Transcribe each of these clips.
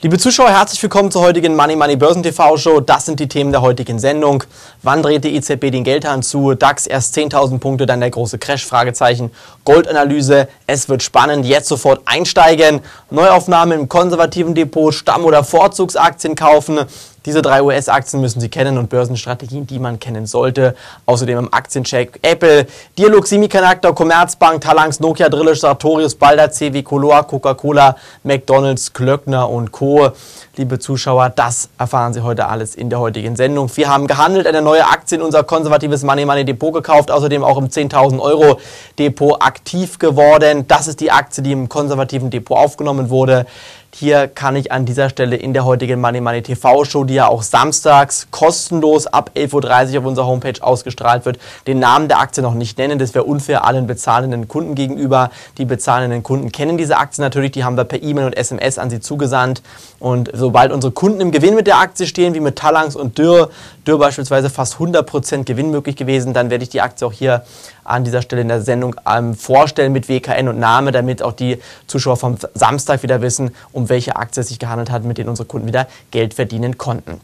Liebe Zuschauer, herzlich willkommen zur heutigen Money Money Börsen TV Show. Das sind die Themen der heutigen Sendung. Wann dreht die EZB den Geldhahn zu? DAX erst 10.000 Punkte, dann der große Crash? Fragezeichen. Goldanalyse. Es wird spannend. Jetzt sofort einsteigen. Neuaufnahme im konservativen Depot. Stamm- oder Vorzugsaktien kaufen. Diese drei US-Aktien müssen Sie kennen und Börsenstrategien, die man kennen sollte. Außerdem im Aktiencheck Apple, Dialog, Semiconductor, Commerzbank, Talangs, Nokia, Drillisch, Sartorius, Balder, CW, Color, Coca-Cola, McDonalds, Klöckner und Co. Liebe Zuschauer, das erfahren Sie heute alles in der heutigen Sendung. Wir haben gehandelt, eine neue Aktie in unser konservatives Money Money Depot gekauft, außerdem auch im 10.000 Euro Depot aktiv geworden. Das ist die Aktie, die im konservativen Depot aufgenommen wurde. Hier kann ich an dieser Stelle in der heutigen Money Money TV Show, die ja auch samstags kostenlos ab 11.30 Uhr auf unserer Homepage ausgestrahlt wird, den Namen der Aktie noch nicht nennen. Das wäre unfair allen bezahlenden Kunden gegenüber. Die bezahlenden Kunden kennen diese Aktie natürlich, die haben wir per E-Mail und SMS an sie zugesandt. Und sobald unsere Kunden im Gewinn mit der Aktie stehen, wie mit Talangs und Dürr, Dürr beispielsweise fast 100% Gewinn möglich gewesen, dann werde ich die Aktie auch hier an dieser Stelle in der Sendung ähm, vorstellen mit WKN und Name, damit auch die Zuschauer vom Samstag wieder wissen, um welche Aktie es sich gehandelt hat, mit denen unsere Kunden wieder Geld verdienen konnten.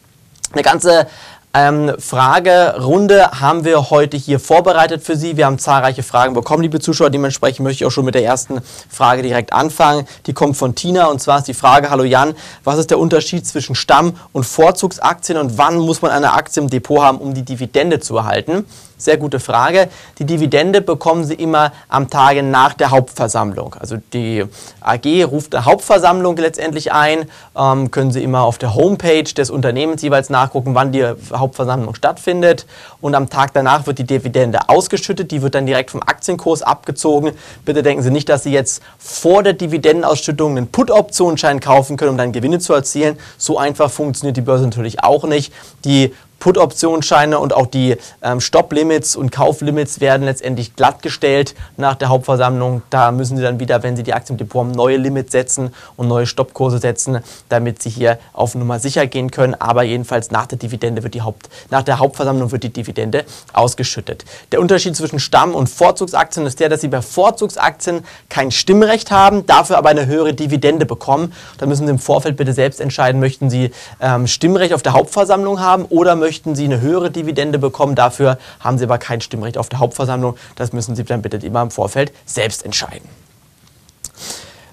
Eine ganze ähm, Fragerunde haben wir heute hier vorbereitet für Sie. Wir haben zahlreiche Fragen bekommen, liebe Zuschauer. Dementsprechend möchte ich auch schon mit der ersten Frage direkt anfangen. Die kommt von Tina und zwar ist die Frage, hallo Jan, was ist der Unterschied zwischen Stamm- und Vorzugsaktien und wann muss man eine Aktie im Depot haben, um die Dividende zu erhalten? Sehr gute Frage. Die Dividende bekommen Sie immer am Tage nach der Hauptversammlung. Also die AG ruft eine Hauptversammlung letztendlich ein. Ähm, können Sie immer auf der Homepage des Unternehmens jeweils nachgucken, wann die Hauptversammlung stattfindet. Und am Tag danach wird die Dividende ausgeschüttet. Die wird dann direkt vom Aktienkurs abgezogen. Bitte denken Sie nicht, dass Sie jetzt vor der Dividendenausschüttung einen Put-Optionsschein kaufen können, um dann Gewinne zu erzielen. So einfach funktioniert die Börse natürlich auch nicht. Die Put-Optionsscheine und auch die ähm, Stop-Limits und Kauflimits werden letztendlich glattgestellt nach der Hauptversammlung. Da müssen Sie dann wieder, wenn Sie die Aktien im Depot haben, neue Limits setzen und neue Stoppkurse setzen, damit Sie hier auf Nummer sicher gehen können. Aber jedenfalls nach der Dividende wird die Haupt, nach der Hauptversammlung wird die Dividende ausgeschüttet. Der Unterschied zwischen Stamm- und Vorzugsaktien ist der, dass Sie bei Vorzugsaktien kein Stimmrecht haben, dafür aber eine höhere Dividende bekommen. Da müssen Sie im Vorfeld bitte selbst entscheiden, möchten Sie ähm, Stimmrecht auf der Hauptversammlung haben oder möchten möchten Sie eine höhere Dividende bekommen. Dafür haben Sie aber kein Stimmrecht auf der Hauptversammlung. Das müssen Sie dann bitte immer im Vorfeld selbst entscheiden.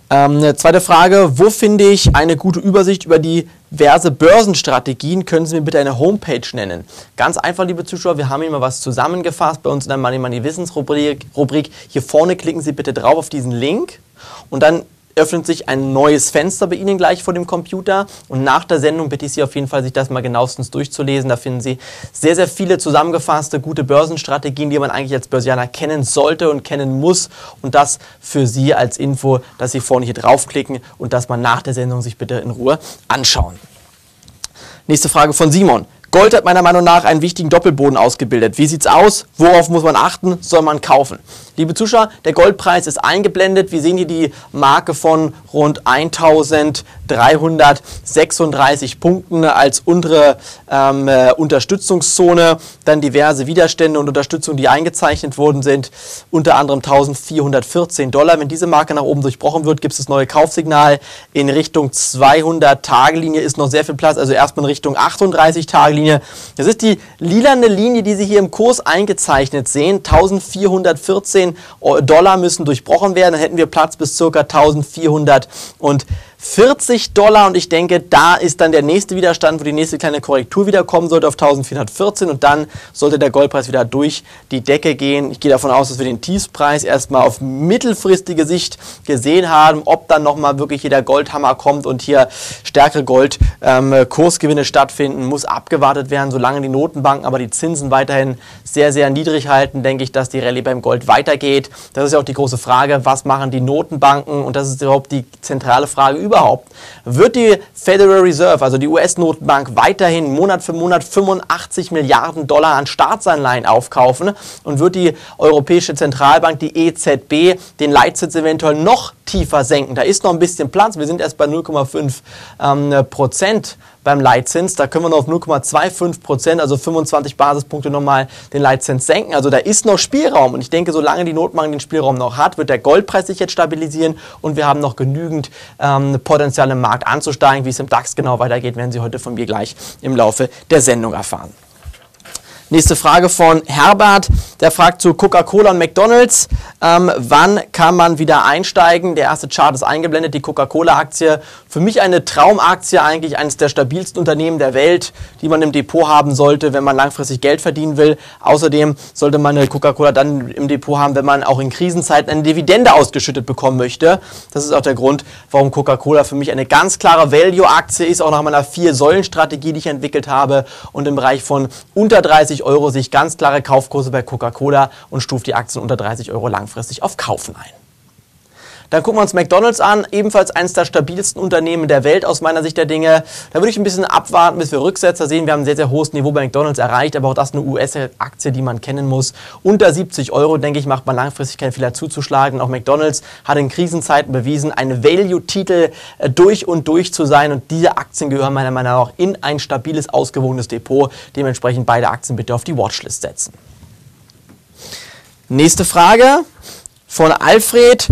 Ähm, eine zweite Frage, wo finde ich eine gute Übersicht über diverse Börsenstrategien? Können Sie mir bitte eine Homepage nennen? Ganz einfach, liebe Zuschauer, wir haben hier mal was zusammengefasst bei uns in der Money Money Wissensrubrik. Hier vorne klicken Sie bitte drauf auf diesen Link und dann öffnet sich ein neues Fenster bei Ihnen gleich vor dem Computer. Und nach der Sendung bitte ich Sie auf jeden Fall, sich das mal genauestens durchzulesen. Da finden Sie sehr, sehr viele zusammengefasste, gute Börsenstrategien, die man eigentlich als Börsianer kennen sollte und kennen muss. Und das für Sie als Info, dass Sie vorne hier draufklicken und das mal nach der Sendung sich bitte in Ruhe anschauen. Nächste Frage von Simon. Gold hat meiner Meinung nach einen wichtigen Doppelboden ausgebildet. Wie sieht's aus? Worauf muss man achten? Soll man kaufen? Liebe Zuschauer, der Goldpreis ist eingeblendet. Wir sehen hier die Marke von rund 1336 Punkten als untere ähm, äh, Unterstützungszone. Dann diverse Widerstände und Unterstützungen, die eingezeichnet worden sind. Unter anderem 1414 Dollar. Wenn diese Marke nach oben durchbrochen wird, gibt es das neue Kaufsignal in Richtung 200-Tage-Linie. Ist noch sehr viel Platz, also erstmal in Richtung 38-Tage-Linie. Linie. Das ist die lilane Linie, die Sie hier im Kurs eingezeichnet sehen. 1414 Dollar müssen durchbrochen werden. Dann hätten wir Platz bis ca. 1400 und 40 Dollar und ich denke, da ist dann der nächste Widerstand, wo die nächste kleine Korrektur wieder kommen sollte auf 1414 und dann sollte der Goldpreis wieder durch die Decke gehen. Ich gehe davon aus, dass wir den Tiefspreis erstmal auf mittelfristige Sicht gesehen haben. Ob dann nochmal wirklich hier der Goldhammer kommt und hier stärkere Goldkursgewinne ähm, stattfinden, muss abgewartet werden, solange die Notenbanken aber die Zinsen weiterhin sehr, sehr niedrig halten, denke ich, dass die Rallye beim Gold weitergeht. Das ist ja auch die große Frage, was machen die Notenbanken und das ist überhaupt die zentrale Frage überhaupt. Wird die Federal Reserve, also die US-Notenbank, weiterhin Monat für Monat 85 Milliarden Dollar an Staatsanleihen aufkaufen und wird die Europäische Zentralbank, die EZB, den Leitzins eventuell noch tiefer senken? Da ist noch ein bisschen Platz. Wir sind erst bei 0,5 ähm, Prozent beim Leitzins. Da können wir noch auf 0,25 Prozent, also 25 Basispunkte nochmal den Leitzins senken. Also da ist noch Spielraum. Und ich denke, solange die Notbank den Spielraum noch hat, wird der Goldpreis sich jetzt stabilisieren und wir haben noch genügend ähm, Potenzial im Markt anzusteigen. Wie es im DAX genau weitergeht, werden Sie heute von mir gleich im Laufe der Sendung erfahren. Nächste Frage von Herbert, der fragt zu Coca-Cola und McDonalds. Ähm, wann kann man wieder einsteigen? Der erste Chart ist eingeblendet, die Coca-Cola-Aktie. Für mich eine Traumaktie, eigentlich eines der stabilsten Unternehmen der Welt, die man im Depot haben sollte, wenn man langfristig Geld verdienen will. Außerdem sollte man eine Coca-Cola dann im Depot haben, wenn man auch in Krisenzeiten eine Dividende ausgeschüttet bekommen möchte. Das ist auch der Grund, warum Coca-Cola für mich eine ganz klare Value-Aktie ist, auch nach meiner Vier-Säulen-Strategie, die ich entwickelt habe und im Bereich von unter 30 Euro sich ganz klare Kaufkurse bei Coca-Cola und stuft die Aktien unter 30 Euro langfristig auf Kaufen ein. Dann gucken wir uns McDonald's an, ebenfalls eines der stabilsten Unternehmen der Welt aus meiner Sicht der Dinge. Da würde ich ein bisschen abwarten, bis wir Rücksetzer sehen. Wir haben ein sehr, sehr hohes Niveau bei McDonald's erreicht, aber auch das eine US-Aktie, die man kennen muss. Unter 70 Euro, denke ich, macht man langfristig keinen Fehler zuzuschlagen. Auch McDonald's hat in Krisenzeiten bewiesen, ein Value-Titel äh, durch und durch zu sein. Und diese Aktien gehören meiner Meinung nach in ein stabiles, ausgewogenes Depot. Dementsprechend beide Aktien bitte auf die Watchlist setzen. Nächste Frage von Alfred.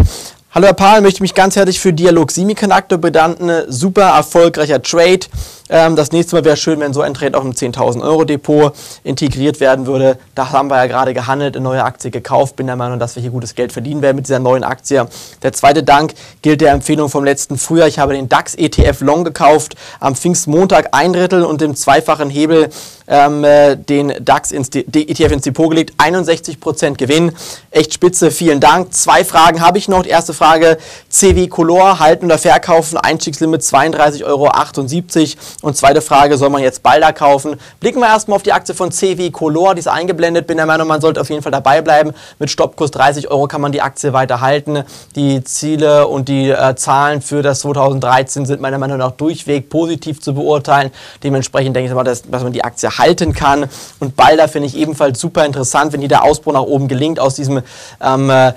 Hallo Herr Pahl, möchte mich ganz herzlich für Dialog Semiconductor bedanken. Super erfolgreicher Trade. Ähm, das nächste Mal wäre schön, wenn so ein Trade auch im 10.000 Euro Depot integriert werden würde. Da haben wir ja gerade gehandelt, eine neue Aktie gekauft. Bin der Meinung, dass wir hier gutes Geld verdienen werden mit dieser neuen Aktie. Der zweite Dank gilt der Empfehlung vom letzten Frühjahr. Ich habe den DAX ETF Long gekauft. Am Pfingstmontag ein Drittel und im zweifachen Hebel ähm, äh, den DAX ins ETF ins Depot gelegt. 61% Gewinn. Echt spitze. Vielen Dank. Zwei Fragen habe ich noch. Die erste Frage. CW Color halten oder verkaufen. Einstiegslimit 32,78 Euro. Und zweite Frage, soll man jetzt Balder kaufen? Blicken wir erstmal auf die Aktie von CW Color, die ist eingeblendet. Bin der Meinung, man sollte auf jeden Fall dabei bleiben. Mit Stoppkurs 30 Euro kann man die Aktie weiter halten. Die Ziele und die äh, Zahlen für das 2013 sind meiner Meinung nach durchweg positiv zu beurteilen. Dementsprechend denke ich mal, dass, dass man die Aktie halten kann. Und Balder finde ich ebenfalls super interessant, wenn hier der Ausbruch nach oben gelingt aus diesem ähm, äh,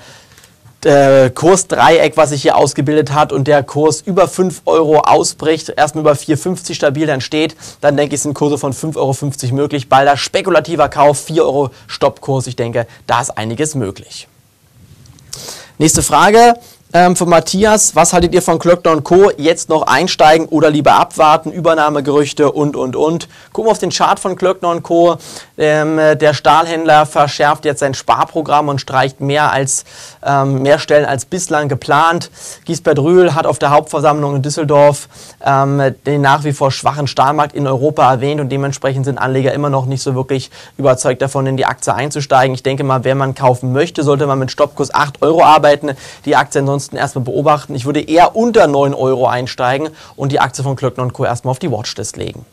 äh, Kursdreieck, was sich hier ausgebildet hat und der Kurs über 5 Euro ausbricht, erstmal über 4,50 stabil dann steht, dann denke ich, sind Kurse von 5,50 Euro möglich. Balder spekulativer Kauf, 4 Euro Stoppkurs. Ich denke, da ist einiges möglich. Nächste Frage ähm, von Matthias. Was haltet ihr von Klöckner Co. Jetzt noch einsteigen oder lieber abwarten? Übernahmegerüchte und, und, und. Gucken wir auf den Chart von Klöckner Co. Ähm, der Stahlhändler verschärft jetzt sein Sparprogramm und streicht mehr, als, ähm, mehr Stellen als bislang geplant. Giesbert Rühl hat auf der Hauptversammlung in Düsseldorf ähm, den nach wie vor schwachen Stahlmarkt in Europa erwähnt und dementsprechend sind Anleger immer noch nicht so wirklich überzeugt davon, in die Aktie einzusteigen. Ich denke mal, wenn man kaufen möchte, sollte man mit Stoppkurs 8 Euro arbeiten. Die Aktie ansonsten ansonsten erstmal beobachten. Ich würde eher unter 9 Euro einsteigen und die Aktie von Klöckner Co. erstmal auf die Watchlist legen.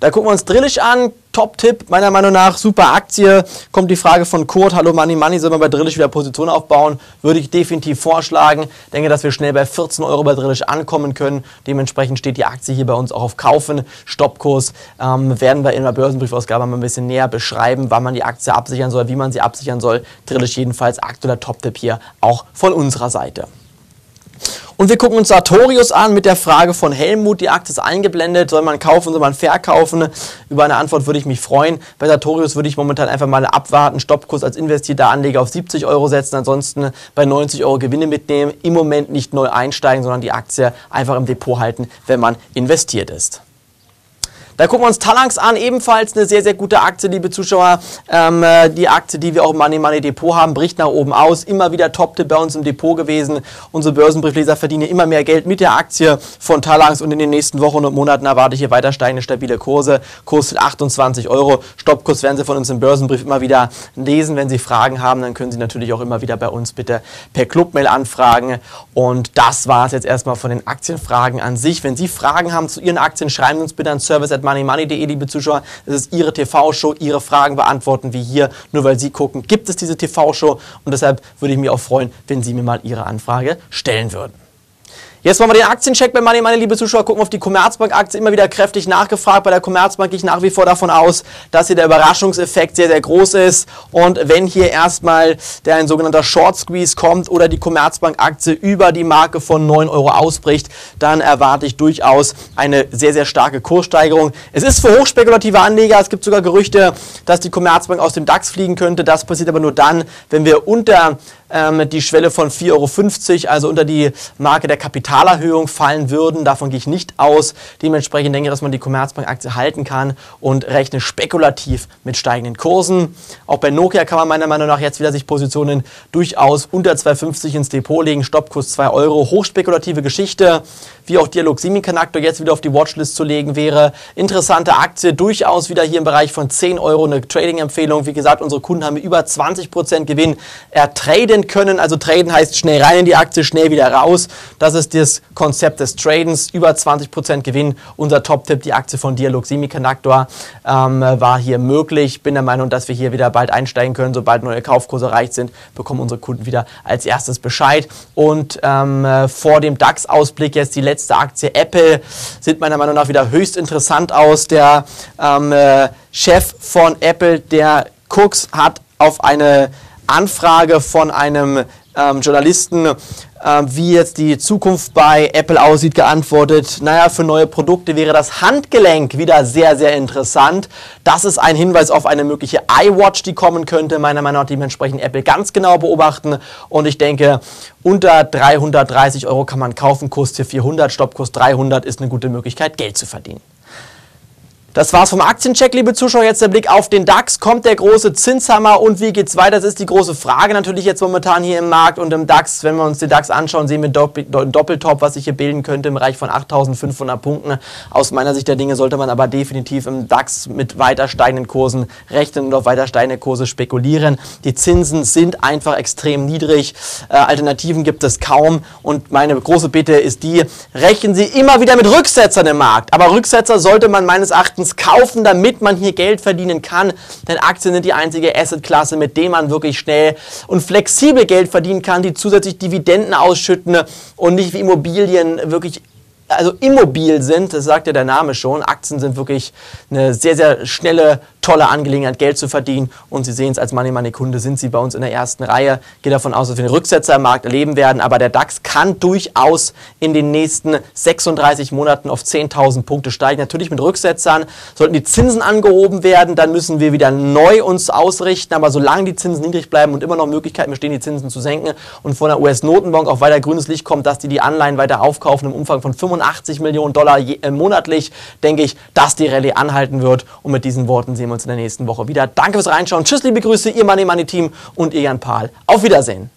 Da gucken wir uns Drillisch an. Top-Tipp, meiner Meinung nach, super Aktie. Kommt die Frage von Kurt, hallo Money Money, soll man bei Drillisch wieder Position aufbauen? Würde ich definitiv vorschlagen. Denke, dass wir schnell bei 14 Euro bei Drillisch ankommen können. Dementsprechend steht die Aktie hier bei uns auch auf Kaufen. Stoppkurs ähm, werden wir in der Börsenbriefausgabe mal ein bisschen näher beschreiben, wann man die Aktie absichern soll, wie man sie absichern soll. Drillisch jedenfalls aktueller Top-Tipp hier auch von unserer Seite. Und wir gucken uns Sartorius an mit der Frage von Helmut. Die Aktie ist eingeblendet. Soll man kaufen, soll man verkaufen? Über eine Antwort würde ich mich freuen. Bei Sartorius würde ich momentan einfach mal abwarten. Stoppkurs als investierter Anleger auf 70 Euro setzen. Ansonsten bei 90 Euro Gewinne mitnehmen. Im Moment nicht neu einsteigen, sondern die Aktie einfach im Depot halten, wenn man investiert ist. Da gucken wir uns Talanx an, ebenfalls eine sehr, sehr gute Aktie, liebe Zuschauer. Ähm, äh, die Aktie, die wir auch im Money Money Depot haben, bricht nach oben aus. Immer wieder Top-Tipp bei uns im Depot gewesen. Unsere Börsenbriefleser verdienen immer mehr Geld mit der Aktie von Talanx und in den nächsten Wochen und Monaten erwarte ich hier weiter steigende, stabile Kurse. Kurs 28 Euro. Stoppkurs werden Sie von uns im Börsenbrief immer wieder lesen. Wenn Sie Fragen haben, dann können Sie natürlich auch immer wieder bei uns bitte per Clubmail anfragen. Und das war es jetzt erstmal von den Aktienfragen an sich. Wenn Sie Fragen haben zu Ihren Aktien, schreiben Sie uns bitte an service moneymoney.de, liebe Zuschauer. Es ist Ihre TV-Show, Ihre Fragen beantworten wie hier. Nur weil Sie gucken, gibt es diese TV-Show. Und deshalb würde ich mich auch freuen, wenn Sie mir mal Ihre Anfrage stellen würden. Jetzt machen wir den Aktiencheck bei Money Money, liebe Zuschauer. Gucken auf die Commerzbank-Aktie. Immer wieder kräftig nachgefragt. Bei der Commerzbank gehe ich nach wie vor davon aus, dass hier der Überraschungseffekt sehr, sehr groß ist. Und wenn hier erstmal der ein sogenannter Short Squeeze kommt oder die Commerzbank-Aktie über die Marke von 9 Euro ausbricht, dann erwarte ich durchaus eine sehr, sehr starke Kurssteigerung. Es ist für hochspekulative Anleger. Es gibt sogar Gerüchte, dass die Commerzbank aus dem DAX fliegen könnte. Das passiert aber nur dann, wenn wir unter ähm, die Schwelle von 4,50 Euro, also unter die Marke der Kapital Kapitalerhöhung fallen würden. Davon gehe ich nicht aus. Dementsprechend denke ich, dass man die Commerzbank-Aktie halten kann und rechne spekulativ mit steigenden Kursen. Auch bei Nokia kann man meiner Meinung nach jetzt wieder sich Positionen durchaus unter 2,50 ins Depot legen. Stoppkurs 2 Euro. Hochspekulative Geschichte, wie auch Dialog Semiconductor jetzt wieder auf die Watchlist zu legen wäre. Interessante Aktie, durchaus wieder hier im Bereich von 10 Euro eine Trading-Empfehlung. Wie gesagt, unsere Kunden haben über 20% Gewinn ertraden können. Also traden heißt schnell rein in die Aktie, schnell wieder raus. Das ist das Konzept des Tradens. Über 20% Gewinn. Unser Top-Tipp, die Aktie von Dialog Semiconductor, ähm, war hier möglich. Bin der Meinung, dass wir hier wieder bald einsteigen können. Sobald neue Kaufkurse erreicht sind, bekommen unsere Kunden wieder als erstes Bescheid. Und ähm, äh, vor dem DAX-Ausblick jetzt die letzte Aktie Apple sieht meiner Meinung nach wieder höchst interessant aus. Der ähm, äh, Chef von Apple, der Cooks, hat auf eine Anfrage von einem ähm, Journalisten, äh, wie jetzt die Zukunft bei Apple aussieht, geantwortet, naja, für neue Produkte wäre das Handgelenk wieder sehr, sehr interessant. Das ist ein Hinweis auf eine mögliche iWatch, die kommen könnte. Meiner Meinung nach dementsprechend Apple ganz genau beobachten. Und ich denke, unter 330 Euro kann man kaufen, Kurs hier 400, Stoppkurs 300 ist eine gute Möglichkeit, Geld zu verdienen. Das war's vom Aktiencheck, liebe Zuschauer. Jetzt der Blick auf den DAX. Kommt der große Zinshammer und wie geht's weiter? Das ist die große Frage natürlich jetzt momentan hier im Markt und im DAX. Wenn wir uns den DAX anschauen, sehen wir einen Doppeltop, was sich hier bilden könnte im Bereich von 8.500 Punkten. Aus meiner Sicht der Dinge sollte man aber definitiv im DAX mit weiter steigenden Kursen rechnen und auf weiter steigende Kurse spekulieren. Die Zinsen sind einfach extrem niedrig. Äh, Alternativen gibt es kaum und meine große Bitte ist die, rechnen Sie immer wieder mit Rücksetzern im Markt. Aber Rücksetzer sollte man meines Erachtens Fonds kaufen, damit man hier Geld verdienen kann. Denn Aktien sind die einzige Assetklasse, mit der man wirklich schnell und flexibel Geld verdienen kann, die zusätzlich Dividenden ausschütten und nicht wie Immobilien wirklich also immobil sind, das sagt ja der Name schon. Aktien sind wirklich eine sehr, sehr schnelle tolle Angelegenheit, Geld zu verdienen. Und Sie sehen es als Money Money Kunde, sind Sie bei uns in der ersten Reihe. Gehe davon aus, dass wir einen Rücksetzer im Markt erleben werden. Aber der DAX kann durchaus in den nächsten 36 Monaten auf 10.000 Punkte steigen. Natürlich mit Rücksetzern. Sollten die Zinsen angehoben werden, dann müssen wir wieder neu uns ausrichten. Aber solange die Zinsen niedrig bleiben und immer noch Möglichkeiten bestehen, die Zinsen zu senken und von der US-Notenbank auch weiter grünes Licht kommt, dass die die Anleihen weiter aufkaufen im Umfang von 85 Millionen Dollar äh, monatlich, denke ich, dass die Rallye anhalten wird. Und mit diesen Worten sehen wir uns in der nächsten Woche wieder. Danke fürs Reinschauen. Tschüss, liebe Grüße, Ihr Money Money Team und ihr Jan Pahl. Auf Wiedersehen.